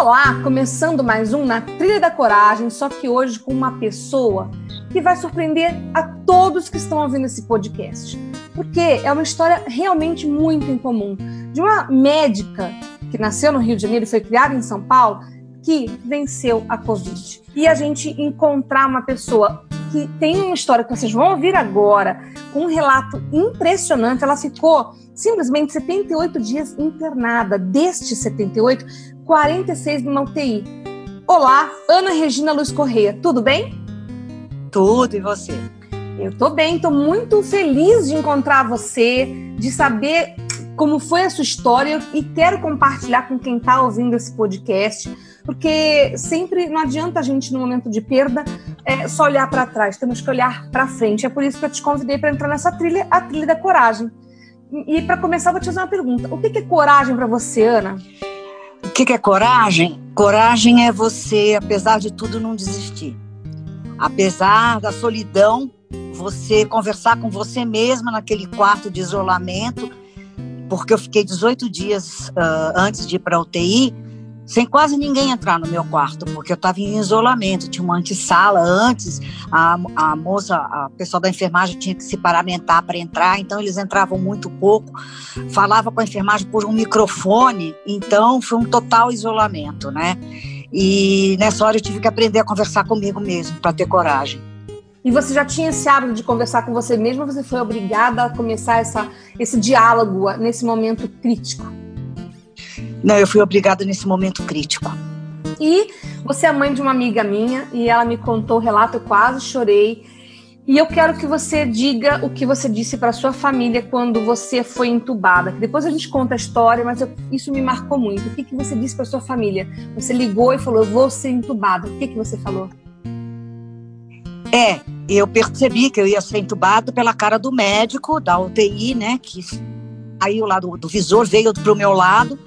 Olá, começando mais um Na Trilha da Coragem, só que hoje com uma pessoa que vai surpreender a todos que estão ouvindo esse podcast. Porque é uma história realmente muito incomum. De uma médica que nasceu no Rio de Janeiro e foi criada em São Paulo, que venceu a Covid. E a gente encontrar uma pessoa que tem uma história que vocês vão ouvir agora, com um relato impressionante. Ela ficou simplesmente 78 dias internada. Destes 78, 46 numa UTI. Olá, Ana Regina Luz Correia, tudo bem? Tudo, e você? Eu tô bem, tô muito feliz de encontrar você, de saber como foi a sua história e quero compartilhar com quem está ouvindo esse podcast, porque sempre não adianta a gente, no momento de perda, é, só olhar para trás, temos que olhar para frente. É por isso que eu te convidei para entrar nessa trilha, a trilha da coragem. E, para começar, vou te fazer uma pergunta: o que é coragem para você, Ana? Que, que é coragem? Coragem é você, apesar de tudo, não desistir. Apesar da solidão, você conversar com você mesma naquele quarto de isolamento, porque eu fiquei 18 dias uh, antes de ir para a UTI, sem quase ninguém entrar no meu quarto, porque eu estava em isolamento, tinha uma antessala antes, a, a moça, a pessoa da enfermagem tinha que se paramentar para entrar, então eles entravam muito pouco, falava com a enfermagem por um microfone, então foi um total isolamento, né? E nessa hora eu tive que aprender a conversar comigo mesmo, para ter coragem. E você já tinha esse hábito de conversar com você mesmo, você foi obrigada a começar essa, esse diálogo nesse momento crítico? Não, eu fui obrigada nesse momento crítico. E você é mãe de uma amiga minha e ela me contou o relato, eu quase chorei. E eu quero que você diga o que você disse para sua família quando você foi entubada. Depois a gente conta a história, mas eu, isso me marcou muito. O que, que você disse para sua família? Você ligou e falou: "Eu vou ser entubada". O que, que você falou? É, eu percebi que eu ia ser entubado pela cara do médico da UTI, né? Que aí o lado do visor veio para o meu lado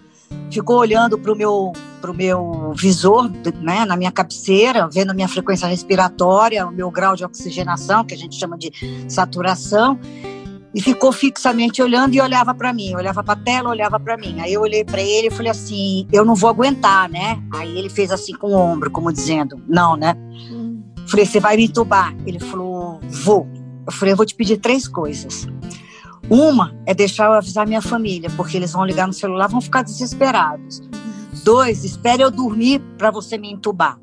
ficou olhando para o meu, pro meu visor, né, na minha cabeceira, vendo a minha frequência respiratória, o meu grau de oxigenação, que a gente chama de saturação, e ficou fixamente olhando e olhava para mim, olhava para a tela, olhava para mim. Aí eu olhei para ele e falei assim: eu não vou aguentar, né? Aí ele fez assim com o ombro, como dizendo: não, né? Hum. Falei: você vai me entubar? Ele falou: vou. Eu falei: eu vou te pedir três coisas. Uma é deixar eu avisar minha família, porque eles vão ligar no celular, vão ficar desesperados. Dois, espere eu dormir para você me entubar.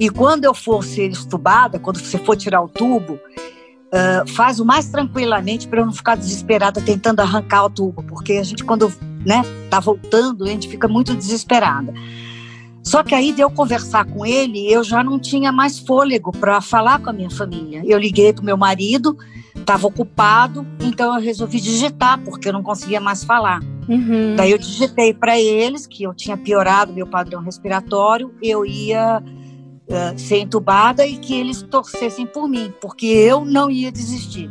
E quando eu for ser estubada, quando você for tirar o tubo, uh, faz o mais tranquilamente para eu não ficar desesperada tentando arrancar o tubo, porque a gente quando né, tá voltando, a gente fica muito desesperada. Só que aí de eu conversar com ele, eu já não tinha mais fôlego para falar com a minha família. Eu liguei para o meu marido, estava ocupado, então eu resolvi digitar, porque eu não conseguia mais falar. Uhum. Daí eu digitei para eles que eu tinha piorado meu padrão respiratório, eu ia uh, ser entubada e que eles torcessem por mim, porque eu não ia desistir.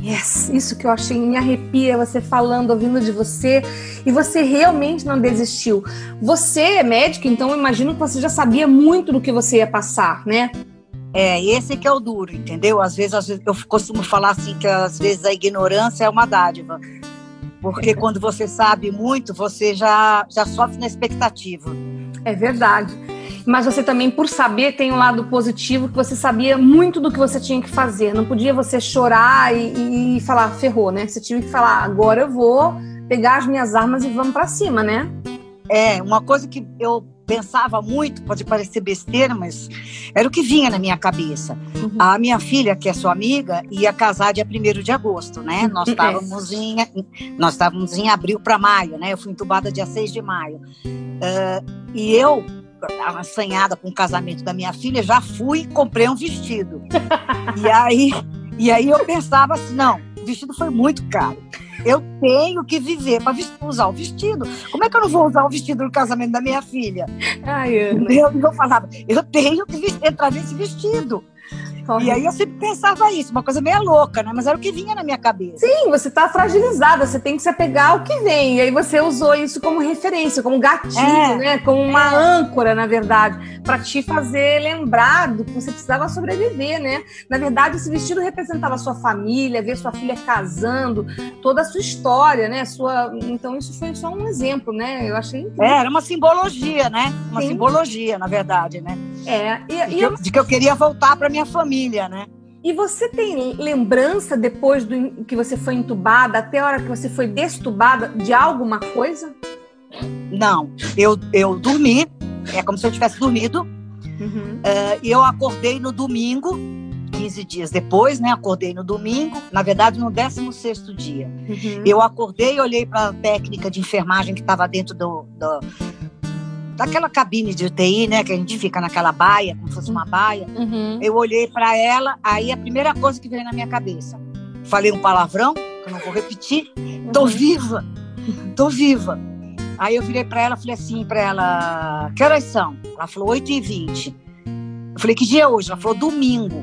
Yes, isso que eu achei me arrepia você falando, ouvindo de você, e você realmente não desistiu. Você é médico, então eu imagino que você já sabia muito do que você ia passar, né? É, esse que é o duro, entendeu? Às vezes, às vezes eu costumo falar assim que às vezes a ignorância é uma dádiva. Porque quando você sabe muito, você já, já sofre na expectativa. É verdade mas você também, por saber, tem um lado positivo que você sabia muito do que você tinha que fazer. Não podia você chorar e, e falar, ferrou, né? Você tinha que falar, agora eu vou pegar as minhas armas e vamos para cima, né? É, uma coisa que eu pensava muito, pode parecer besteira, mas era o que vinha na minha cabeça. Uhum. A minha filha, que é sua amiga, ia casar dia 1 de agosto, né? Uhum. Nós estávamos em, nós estávamos em abril para maio, né? Eu fui entubada dia 6 de maio. Uh, e eu assanhada com o casamento da minha filha, já fui e comprei um vestido. e aí, e aí eu pensava assim, não, o vestido foi muito caro. Eu tenho que viver para usar o vestido. Como é que eu não vou usar o vestido no casamento da minha filha? Ai, Ana. Eu, eu falava, eu tenho que entrar nesse vestido. E aí eu sempre pensava isso, uma coisa meio louca, né? Mas era o que vinha na minha cabeça. Sim, você está fragilizada, você tem que se apegar ao que vem. E aí você usou isso como referência, como gatilho, é, né? Como uma é. âncora, na verdade, para te fazer lembrar do que você precisava sobreviver, né? Na verdade, esse vestido representava a sua família, ver sua filha casando, toda a sua história, né? Sua... Então isso foi só um exemplo, né? Eu achei incrível. É, era uma simbologia, né? Uma Sim. simbologia, na verdade, né? É. E, de, que eu, de que eu queria voltar para minha família, né? E você tem lembrança depois do que você foi entubada, até a hora que você foi destubada, de alguma coisa? Não, eu, eu dormi, é como se eu tivesse dormido, uhum. uh, e eu acordei no domingo, 15 dias depois, né? Acordei no domingo, na verdade no 16 dia. Uhum. Eu acordei, olhei para a técnica de enfermagem que estava dentro do, do daquela cabine de UTI, né? Que a gente fica naquela baia, como se fosse uma baia. Uhum. Eu olhei para ela, aí a primeira coisa que veio na minha cabeça. Falei um palavrão, que eu não vou repetir. Tô uhum. viva, tô viva. Aí eu virei para ela, falei assim para ela, que horas são? Ela falou 8 e 20 Eu falei, que dia é hoje? Ela falou, domingo.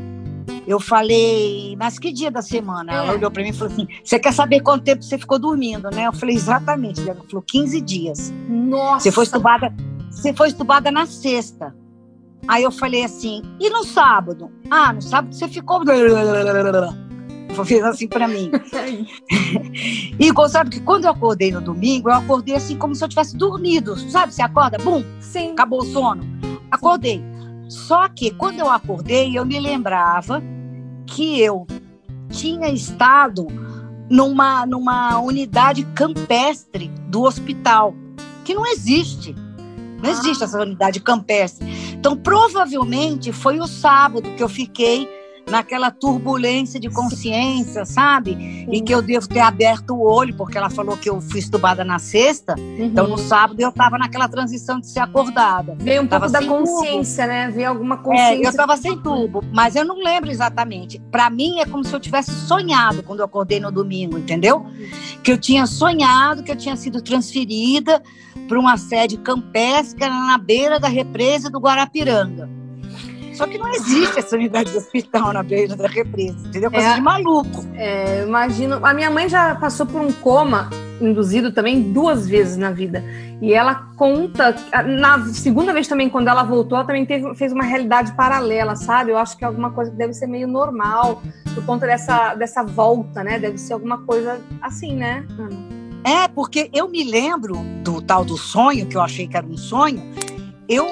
Eu falei, mas que dia da semana? Ela é. olhou para mim e falou assim: Você quer saber quanto tempo você ficou dormindo, né? Eu falei, exatamente. Ela falou, 15 dias. Nossa! Você foi estubada você foi estubada na sexta. Aí eu falei assim, e no sábado? Ah, no sábado você ficou. Fez assim para mim. e sabe que quando eu acordei no domingo, eu acordei assim como se eu tivesse dormido. Sabe? Você acorda, bum, Sim. acabou o sono. Acordei. Só que quando eu acordei, eu me lembrava que eu tinha estado numa, numa unidade campestre do hospital, que não existe. Não existe essa unidade campestre. Então, provavelmente foi o sábado que eu fiquei naquela turbulência de consciência, sabe? Sim. E que eu devo ter aberto o olho, porque ela falou que eu fui estubada na sexta. Uhum. Então, no sábado, eu estava naquela transição de ser acordada. Veio um pouco da consciência, tubo. né? Veio alguma consciência. É, eu estava sem tubo, mas eu não lembro exatamente. Para mim, é como se eu tivesse sonhado quando eu acordei no domingo, entendeu? Que eu tinha sonhado que eu tinha sido transferida para uma sede campestre na beira da represa do Guarapiranga. Só que não existe essa unidade de hospital na beira da represa, entendeu? Coisa é, de maluco. É, imagino. A minha mãe já passou por um coma induzido também duas vezes na vida. E ela conta, na segunda vez também, quando ela voltou, ela também teve, fez uma realidade paralela, sabe? Eu acho que é alguma coisa que deve ser meio normal, por conta dessa, dessa volta, né? Deve ser alguma coisa assim, né, Ana? É, porque eu me lembro do tal do sonho, que eu achei que era um sonho, eu,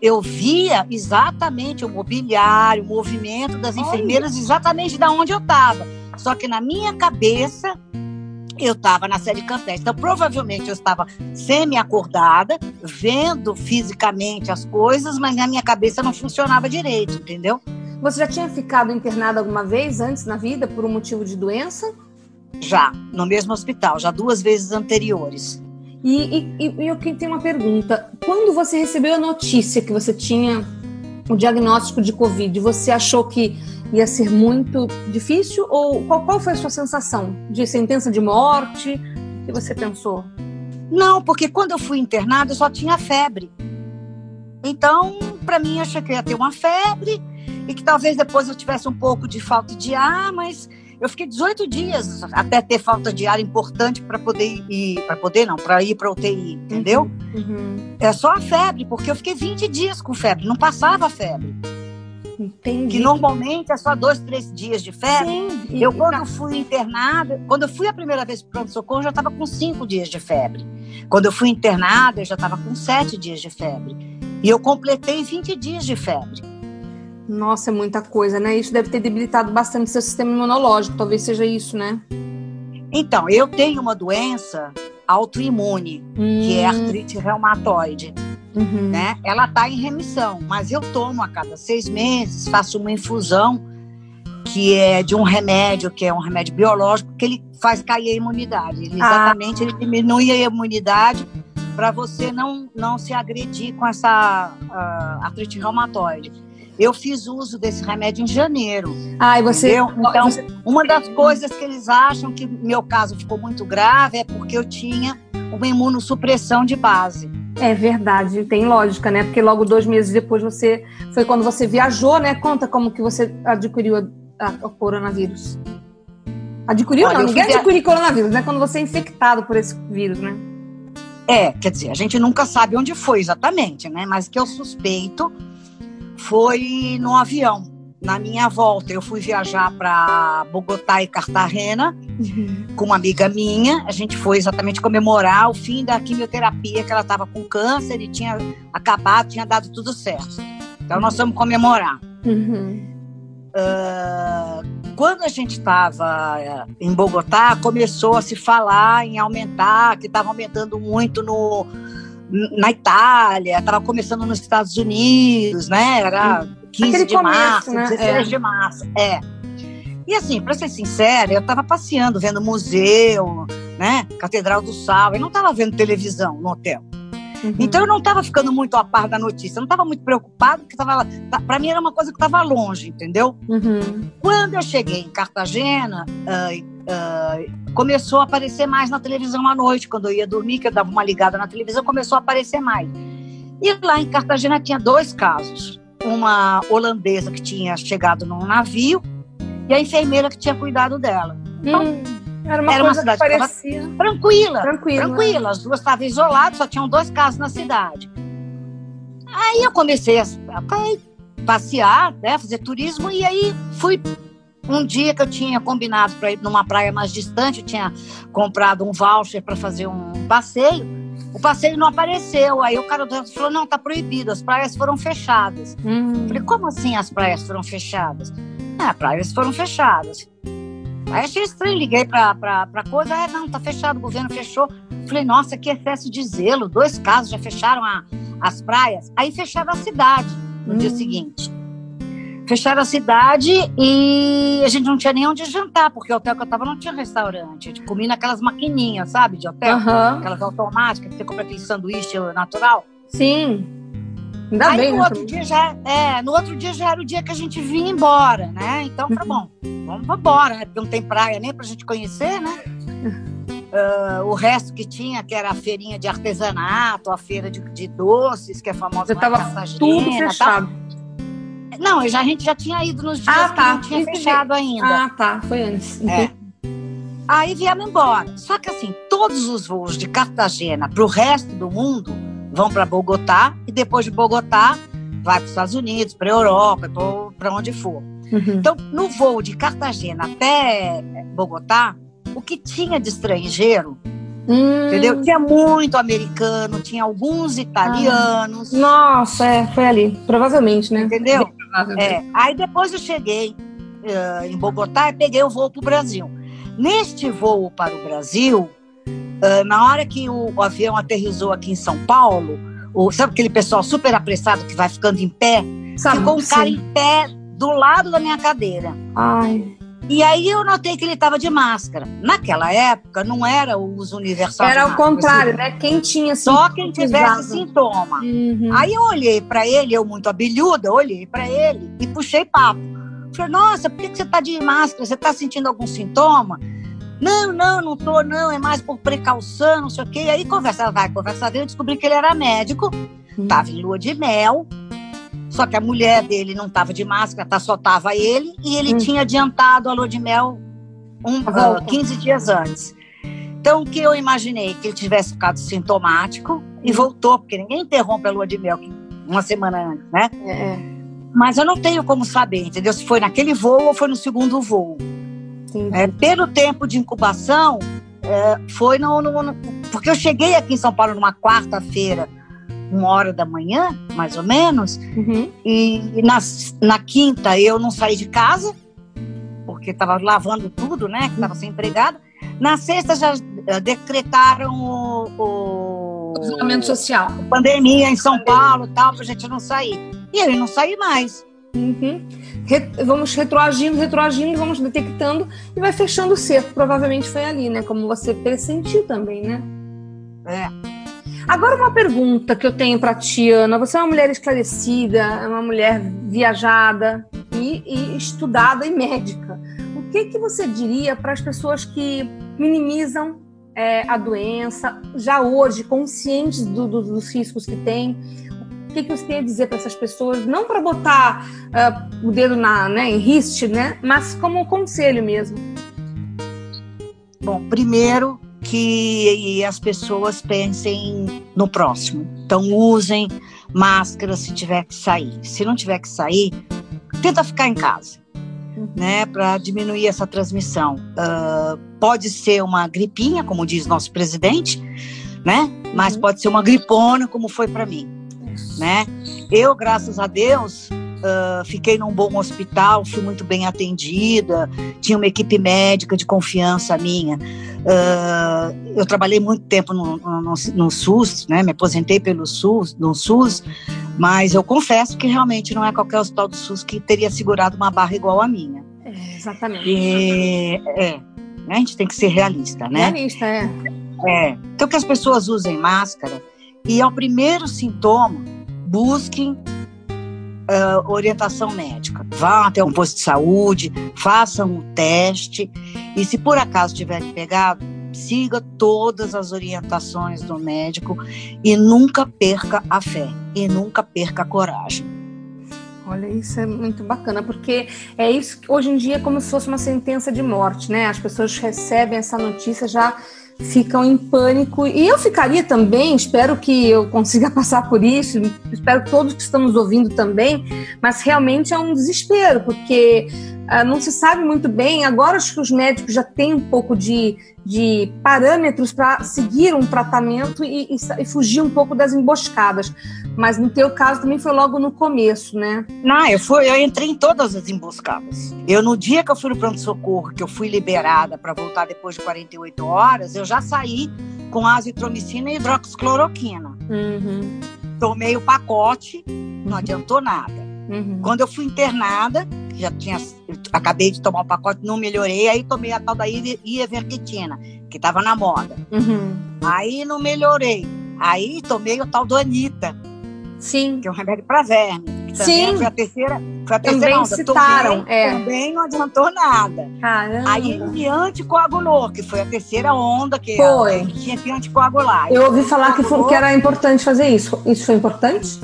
eu via exatamente o mobiliário, o movimento das enfermeiras, exatamente da onde eu estava. Só que na minha cabeça, eu estava na série campestre. Então, provavelmente eu estava semi-acordada, vendo fisicamente as coisas, mas na minha cabeça não funcionava direito, entendeu? Você já tinha ficado internada alguma vez antes na vida por um motivo de doença? Já, no mesmo hospital, já duas vezes anteriores. E, e, e eu tenho uma pergunta. Quando você recebeu a notícia que você tinha o diagnóstico de Covid, você achou que ia ser muito difícil? Ou qual, qual foi a sua sensação? De sentença de morte? O que você pensou? Não, porque quando eu fui internada eu só tinha febre. Então, para mim, eu achei que ia ter uma febre e que talvez depois eu tivesse um pouco de falta de ar, mas eu fiquei 18 dias até ter falta de ar importante para poder ir, para poder não, para ir para UTI, entendeu? Uhum. É só a febre, porque eu fiquei 20 dias com febre, não passava febre. Entendi. Que normalmente é só dois, três dias de febre. Sim, eu, quando fui internada, quando eu fui a primeira vez para pronto-socorro, já estava com cinco dias de febre. Quando eu fui internada, eu já estava com sete dias de febre. E eu completei 20 dias de febre. Nossa, é muita coisa, né? Isso deve ter debilitado bastante seu sistema imunológico, talvez seja isso, né? Então, eu tenho uma doença autoimune, hum. que é hum. artrite reumatoide. Uhum. Né? Ela está em remissão, mas eu tomo a cada seis meses, faço uma infusão que é de um remédio, que é um remédio biológico, que ele faz cair a imunidade. Ele, ah. exatamente, ele diminui a imunidade para você não, não se agredir com essa uh, artrite reumatoide. Eu fiz uso desse remédio em janeiro. Ah, e você. entendeu? Então, você- uma das coisas que eles acham que meu caso ficou muito grave é porque eu tinha uma imunossupressão de base. É verdade, tem lógica, né? Porque logo dois meses depois você. Foi quando você viajou, né? Conta como que você adquiriu a- a- o coronavírus. Adquiriu? Olha, não, ninguém via- adquire coronavírus, né? Quando você é infectado por esse vírus, né? É, quer dizer, a gente nunca sabe onde foi exatamente, né? Mas o que eu suspeito foi no avião. Na minha volta, eu fui viajar para Bogotá e Cartagena com uma amiga minha. A gente foi exatamente comemorar o fim da quimioterapia, que ela estava com câncer e tinha acabado, tinha dado tudo certo. Então, nós vamos comemorar. Uhum. Ah, quando a gente estava em Bogotá, começou a se falar em aumentar, que estava aumentando muito no, na Itália, estava começando nos Estados Unidos, né? Era 15 Aquele de começo, março, né? 16 É. de março. É. E assim, para ser sincera, eu estava passeando, vendo museu, né? Catedral do Sal, eu não estava vendo televisão no hotel. Uhum. Então eu não estava ficando muito a par da notícia, eu não estava muito preocupado, porque para mim era uma coisa que estava longe, entendeu? Uhum. Quando eu cheguei em Cartagena, ah, ah, começou a aparecer mais na televisão à noite, quando eu ia dormir, que eu dava uma ligada na televisão, começou a aparecer mais. E lá em Cartagena tinha dois casos. Uma holandesa que tinha chegado num navio e a enfermeira que tinha cuidado dela. Hum, era uma Era uma cidade parecia Tranquila, tranquila. tranquila. As duas estavam isoladas, só tinham dois casos na cidade. Aí eu comecei a, a passear, né, fazer turismo, e aí fui um dia que eu tinha combinado para ir numa praia mais distante, eu tinha comprado um voucher para fazer um passeio. O passeio não apareceu. Aí o cara do falou: não, tá proibido, as praias foram fechadas. Hum. Falei, como assim as praias foram fechadas? Ah, as praias foram fechadas. Aí achei estranho, liguei pra, pra, pra coisa, ah, não, tá fechado, o governo fechou. Falei, nossa, que excesso de zelo, dois casos já fecharam a- as praias. Aí fecharam a cidade no dia Hum. seguinte. Fecharam a cidade e a gente não tinha nem onde jantar, porque o hotel que eu tava não tinha restaurante. A gente comia naquelas maquininhas, sabe, de hotel, Aham. aquelas automáticas, que você compra aquele sanduíche natural. Sim. Ainda Aí bem, no né? outro dia já é, no outro dia já era o dia que a gente vinha embora, né? Então, tá bom, vamos embora, né? Porque não tem praia nem pra gente conhecer, né? Ah, o resto que tinha, que era a feirinha de artesanato, a feira de, de doces, que é famosa Você tava Tudo tal. fechado. Não, eu já, a gente já tinha ido nos dias Ah, que tá. não tinha fechado ainda. Ah, tá. Foi antes. É. Aí viemos embora. Só que assim, todos os voos de Cartagena para o resto do mundo vão para Bogotá e depois de Bogotá vai para os Estados Unidos, para a Europa, para onde for. Uhum. Então, no voo de Cartagena até Bogotá, o que tinha de estrangeiro, Hum. entendeu? Tinha muito americano, tinha alguns italianos, Nossa, é, foi ali. Provavelmente, né? entendeu? Provável. É, aí depois eu cheguei eh, em Bogotá e peguei o voo para o Brasil. Neste voo para o Brasil, eh, na hora que o, o avião aterrissou aqui em São Paulo, o, sabe aquele pessoal super apressado que vai ficando em pé? Sabe, Ficou um cara sim. em pé do lado da minha cadeira. Ai. E aí eu notei que ele estava de máscara. Naquela época não era o uso universal. Era o contrário, né? Quem tinha Só quem tivesse usava. sintoma. Uhum. Aí eu olhei para ele, eu muito abelhuda, olhei para ele e puxei papo. Falei, nossa, por que você tá de máscara? Você tá sentindo algum sintoma? Não, não, não tô, não, é mais por precaução, não sei o quê. E aí conversa, vai, conversa dele, eu descobri que ele era médico, Hum. tava em lua de mel, só que a mulher dele não tava de máscara, tá, só tava ele, e ele Hum. tinha adiantado a lua de mel um, volta. ah, 15 dias antes. Então, o que eu imaginei? Que ele tivesse ficado sintomático Hum. e voltou, porque ninguém interrompe a lua de mel uma semana antes, né? É, é. Mas eu não tenho como saber, entendeu? Se foi naquele voo ou foi no segundo voo. É, pelo tempo de incubação, é, foi no, no- no- Porque eu cheguei aqui em São Paulo numa quarta-feira, uma hora da manhã, mais ou menos, Uhum. e na, na quinta eu não saí de casa, porque estava lavando tudo, né? Que estava sem empregada. Na sexta já eh, decretaram o, o- Isolamento social. pandemia em São Paulo, tal, para a gente não sair. E eu não saí mais. Uhum. Re- vamos retroagindo, retroagindo, vamos detectando e vai fechando o cerco. Provavelmente foi ali, né? Como você pressentiu também, né? É. Agora uma pergunta que eu tenho para ti, Ana. Você é uma mulher esclarecida, é uma mulher viajada e, e estudada e médica. O que que você diria para as pessoas que minimizam é, a doença, já hoje conscientes do, do, dos riscos que tem? O que, que você tem a dizer para essas pessoas? Não para botar uh, o dedo na, né, em riste, né? Mas como um conselho mesmo. Bom, primeiro que as pessoas pensem no próximo. Então usem máscara se tiver que sair. Se não tiver que sair, tenta ficar em casa, uhum. né, para diminuir essa transmissão. Uh, pode ser uma gripinha, como diz nosso presidente, né? Mas uhum. pode ser uma gripona, como foi para mim né? Eu, graças a Deus, uh, fiquei num bom hospital, fui muito bem atendida, tinha uma equipe médica de confiança minha. Uh, eu trabalhei muito tempo no, no, no, SUS, né? Me aposentei pelo SUS, no SUS, mas eu confesso que realmente não é qualquer hospital do SUS que teria segurado uma barra igual a minha. É, exatamente. E, é, né? a gente tem que ser realista, né? Realista, é. É. Então que as pessoas usem máscara e ao primeiro sintoma busquem uh, orientação médica. Vá até um posto de saúde, façam o teste e se por acaso tiverem pegado, siga todas as orientações do médico e nunca perca a fé e nunca perca a coragem. Olha, isso é muito bacana, porque é isso que hoje em dia é como se fosse uma sentença de morte, né? As pessoas recebem essa notícia já ficam em pânico. E eu ficaria também, espero que eu consiga passar por isso, espero que todos que estão nos ouvindo também, mas realmente é um desespero, porque ah, não se sabe muito bem. Agora acho que os médicos já têm um pouco de, de parâmetros para seguir um tratamento e, e, e, fugir um pouco das emboscadas. Mas no teu caso também foi logo no começo, né? Não, eu fui, eu entrei em todas as emboscadas. Eu no dia que eu fui no pronto socorro, que eu fui liberada para voltar depois de 48 horas, eu já saí com azitromicina e hidroxicloroquina. Uhum. Tomei o pacote, não adiantou nada. Uhum. Quando eu fui internada, já tinha, acabei de tomar o pacote, não melhorei, aí tomei a tal da ivermectina, que estava na moda. Uhum. Aí não melhorei. Aí tomei o tal do Anitta. Sim. Que é um remédio para verme. Sim. Foi a terceira, foi a terceira também onda. citaram, tomei, é. Também não adiantou nada. Caramba. Aí ele anticoagulou, que foi a terceira onda que foi. tinha que anticoagular. Eu ouvi falar que, foi, que era importante fazer isso. Isso foi importante?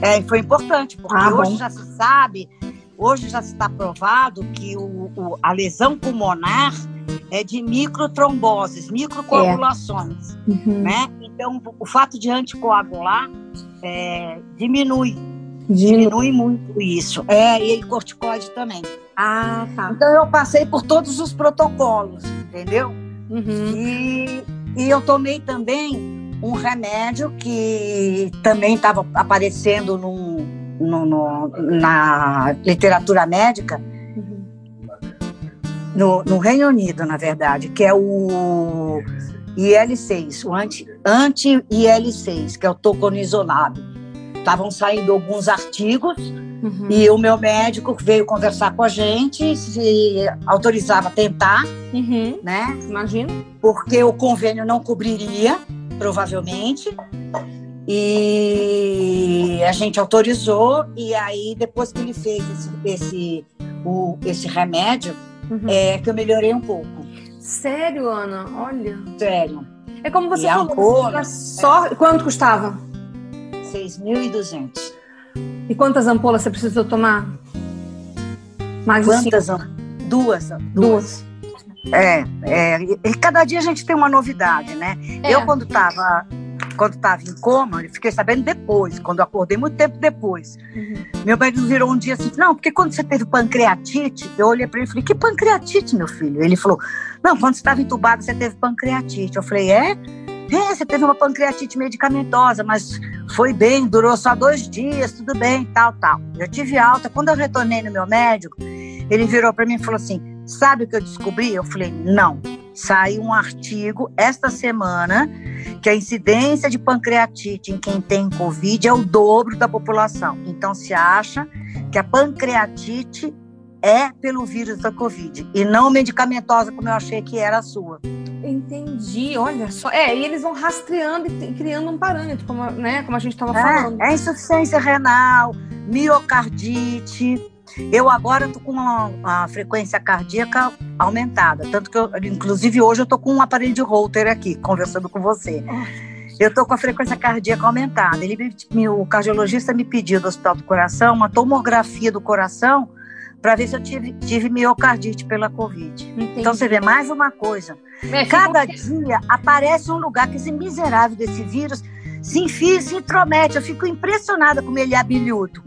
É, foi importante, porque ah, hoje bom. já se sabe Hoje já está provado que o, o, a lesão pulmonar é de microtromboses, microcoagulações, é. uhum. né? Então, o fato de anticoagular é, diminui, diminui, diminui muito isso. É, e corticoide também. Ah, tá. Então, eu passei por todos os protocolos, entendeu? Uhum. E, e eu tomei também um remédio que também estava aparecendo num no, no, na literatura médica no, no, Reino Unido, na verdade, que é o IL-6, o anti-IL-6, que é o toconizolado. Estavam saindo alguns artigos uhum. e o meu médico veio conversar com a gente, se autorizava a tentar, uhum. né? Imagina. Porque o convênio não cobriria, provavelmente. E a gente autorizou, e aí depois que ele fez esse, esse, o, esse remédio, uhum. é que eu melhorei um pouco. Sério, Ana? Olha. Sério. É como você e falou, ampola, só... É. Quanto custava? 6.200. E quantas ampolas você precisou tomar? Mais quantas? Duas, duas. Duas. É, é, e cada dia a gente tem uma novidade, né? É. Eu, quando estava quando estava em coma, eu fiquei sabendo depois, quando eu acordei muito tempo depois. Uhum. Meu marido virou um dia assim, não, porque quando você teve pancreatite, eu olhei para ele e falei, que pancreatite, meu filho? Ele falou, não, quando você estava entubado, você teve pancreatite. Eu falei, é? É, você teve uma pancreatite medicamentosa, mas foi bem, durou só dois dias, tudo bem, tal, tal. Eu tive alta. Quando eu retornei no meu médico, ele virou para mim e falou assim: Sabe o que eu descobri? Eu falei: Não. Saiu um artigo esta semana que a incidência de pancreatite em quem tem Covid é o dobro da população. Então, se acha que a pancreatite é pelo vírus da Covid e não medicamentosa como eu achei que era a sua. Entendi, olha só. É, e eles vão rastreando e criando um parâmetro, como, né, como a gente estava é, falando. É insuficiência renal, miocardite. Eu agora estou com uma, frequência cardíaca aumentada, tanto que eu, inclusive hoje eu estou com um aparelho de Holter aqui, conversando com você. Eu estou com a frequência cardíaca aumentada. Ele, o cardiologista me pediu do Hospital do Coração uma tomografia do coração para ver se eu tive, tive miocardite pela Covid. Entendi. Então você vê mais uma coisa. É, Cada dia aparece um lugar que esse miserável desse vírus se enfia, se intromete. Eu fico impressionada como ele é habilido.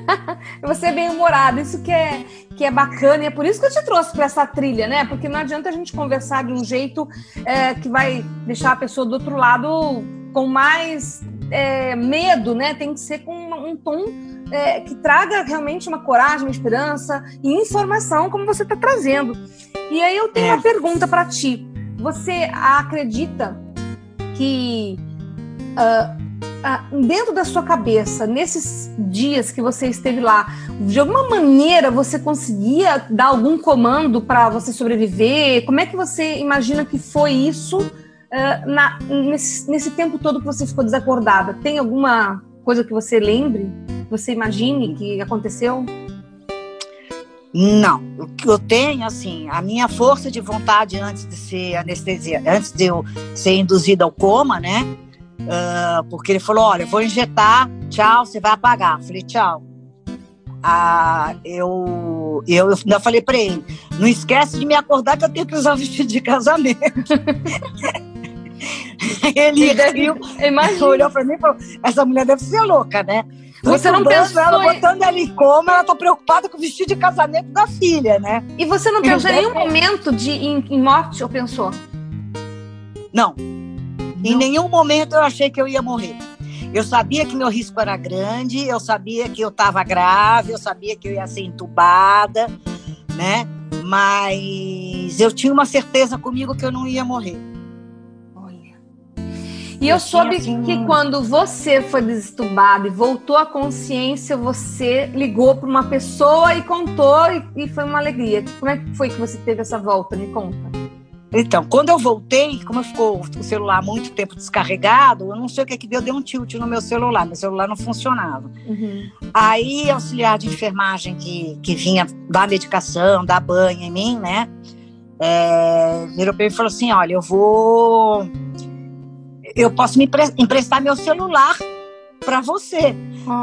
Você é bem humorado, isso que é, que é bacana e é por isso que eu te trouxe para essa trilha, né? Porque não adianta a gente conversar de um jeito é, que vai deixar a pessoa do outro lado com mais é, medo, né? Tem que ser com um tom é, que traga realmente uma coragem, uma esperança e informação, como você está trazendo. E aí eu tenho uma é. pergunta para ti. Você acredita que uh, uh, dentro da sua cabeça, nesses dias que você esteve lá, de alguma maneira você conseguia dar algum comando para você sobreviver? Como é que você imagina que foi isso uh, na, nesse, nesse tempo todo que você ficou desacordada? Tem alguma coisa que você lembre? Você imagine que aconteceu? Não, o que eu tenho, assim, a minha força de vontade antes de ser anestesia, antes de eu ser induzida ao coma, né? Uh, porque ele falou: olha, eu vou injetar, tchau, você vai apagar. Falei: tchau. Ah, eu, eu, eu ainda falei para ele: não esquece de me acordar que eu tenho que usar o vestido de casamento. ele riu, olhou para mim e falou: essa mulher deve ser louca, né? Você não pensou ela botando ela em coma, ela tá preocupada com o vestido de casamento da filha, né? E você não pensou em nenhum momento de em, em morte, ou pensou? Não. Em nenhum momento eu achei que eu ia morrer. Eu sabia que meu risco era grande, eu sabia que eu estava grave, eu sabia que eu ia ser entubada, né? Mas eu tinha uma certeza comigo que eu não ia morrer. Olha. E eu, eu soube assim... que quando você foi desestubada e voltou à consciência, você ligou para uma pessoa e contou e, e foi uma alegria. Como é que foi que você teve essa volta? Me conta. Então, quando eu voltei, como ficou o celular muito tempo descarregado, eu não sei o que que deu, deu um tilt no meu celular, meu celular não funcionava. Uhum. Aí, auxiliar de enfermagem que, que vinha dar medicação, dar banho em mim, né, é, virou para mim e falou assim, olha, eu vou... Eu posso me emprestar meu celular para você,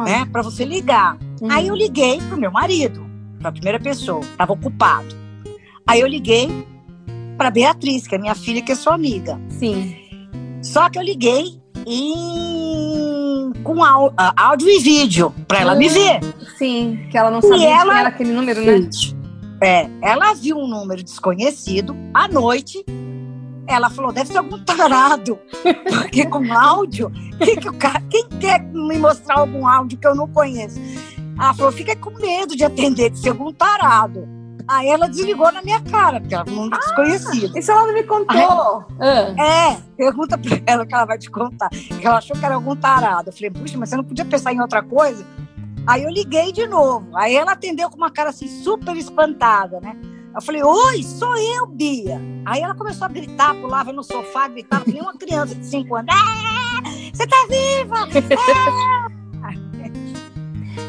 né, para você ligar. Uhum. Aí eu liguei pro meu marido, para a primeira pessoa, estava ocupado. Aí eu liguei para Beatriz, que é minha filha, que é sua amiga. Sim. Só que eu liguei em... com áudio e vídeo para ela hum, me ver. Sim, que ela não sabia ela... que era aquele número, né? É, ela viu um número desconhecido à noite. Ela falou, deve ser algum tarado, porque com áudio, que que cara, quem quer me mostrar algum áudio que eu não conheço? Ela falou, fica com medo de atender, de ser algum tarado. Aí ela desligou na minha cara, porque ela não ah, desconhecida. Isso ela não me contou. Aí, ah. É, pergunta pra ela que ela vai te contar. Ela achou que era algum tarado. Eu falei, puxa, mas você não podia pensar em outra coisa? Aí eu liguei de novo. Aí ela atendeu com uma cara assim, super espantada, né? Eu falei, oi, sou eu, Bia. Aí ela começou a gritar, pulava no sofá, gritava, que nem uma criança de 5 anos. Ah, você tá viva! Ah!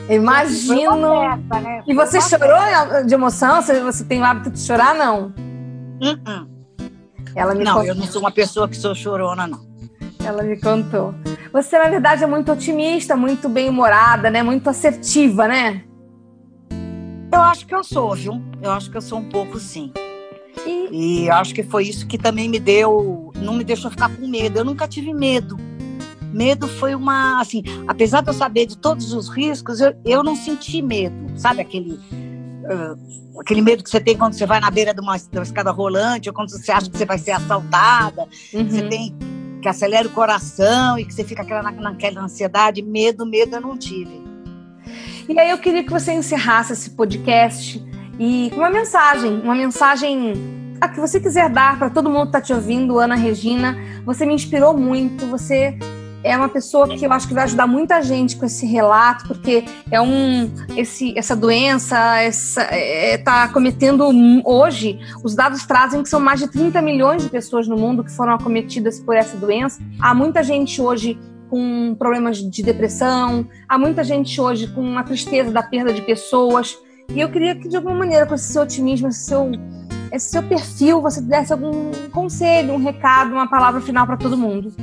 Imagino. Festa, né? E você chorou festa. de emoção? Você, você tem o hábito de chorar, não? Uh -uh. Ela me não, contou. eu não sou uma pessoa que sou chorona, não. Ela me contou. Você, na verdade, é muito otimista, muito bem-humorada, né? Muito assertiva, né? Eu acho que eu sou, viu? Eu acho que eu sou um pouco sim. E, e acho que foi isso que também me deu, não me deixou ficar com medo. Eu nunca tive medo medo foi uma, assim, apesar de eu saber de todos os riscos, eu, eu não senti medo, sabe aquele uh, aquele medo que você tem quando você vai na beira de uma, de uma, escada rolante ou quando você acha que você vai ser assaltada, uhum. você tem que acelera o coração e que você fica aquela, naquela ansiedade, medo, medo eu não tive. E aí eu queria que você encerrasse esse podcast e com uma mensagem, uma mensagem a que você quiser dar para todo mundo que está te ouvindo, Ana Regina. Você me inspirou muito, você é uma pessoa que eu acho que vai ajudar muita gente com esse relato, porque é um esse, essa doença está é, tá cometendo hoje, os dados trazem que são mais de 30 milhões de pessoas no mundo que foram acometidas por essa doença. Há muita gente hoje com problemas de depressão, há muita gente hoje com a tristeza da perda de pessoas. E eu queria que, de alguma maneira, com esse seu otimismo, esse seu, esse seu perfil, você desse algum conselho, um recado, uma palavra final para todo mundo.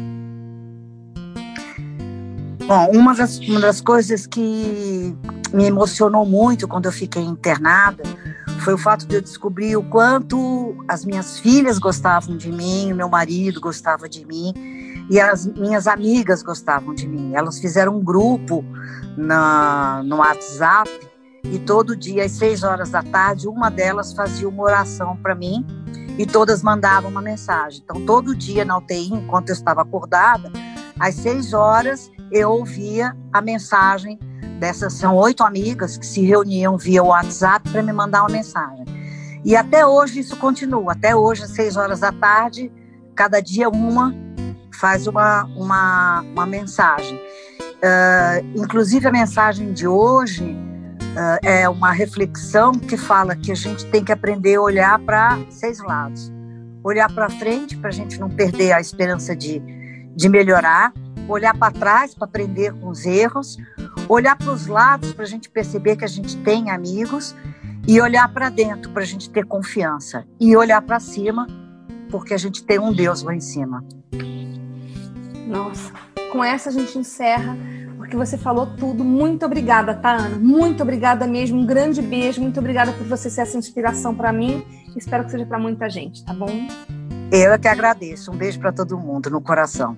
Bom, uma das, uma das coisas que me emocionou muito quando eu fiquei internada foi o fato de eu descobrir o quanto as minhas filhas gostavam de mim, o meu marido gostava de mim e as minhas amigas gostavam de mim. Elas fizeram um grupo na, no WhatsApp e todo dia às seis horas da tarde uma delas fazia uma oração para mim e todas mandavam uma mensagem. Então todo dia na UTI, enquanto eu estava acordada, às seis horas eu ouvia a mensagem dessas são oito amigas que se reuniam via WhatsApp para me mandar uma mensagem. E até hoje isso continua. Até hoje, às seis horas da tarde, cada dia uma faz uma, uma, uma mensagem. Uh, inclusive, a mensagem de hoje uh, é uma reflexão que fala que a gente tem que aprender a olhar para seis lados. Olhar para frente, para a gente não perder a esperança de, de melhorar olhar para trás para aprender com os erros, olhar para os lados para a gente perceber que a gente tem amigos e olhar para dentro para a gente ter confiança e olhar para cima porque a gente tem um Deus lá em cima. Nossa, com essa a gente encerra porque você falou tudo. Muito obrigada, tá, Ana? Muito obrigada mesmo. Um grande beijo. Muito obrigada por você ser essa inspiração para mim. Espero que seja para muita gente, tá bom? Eu é que agradeço. Um beijo para todo mundo no coração.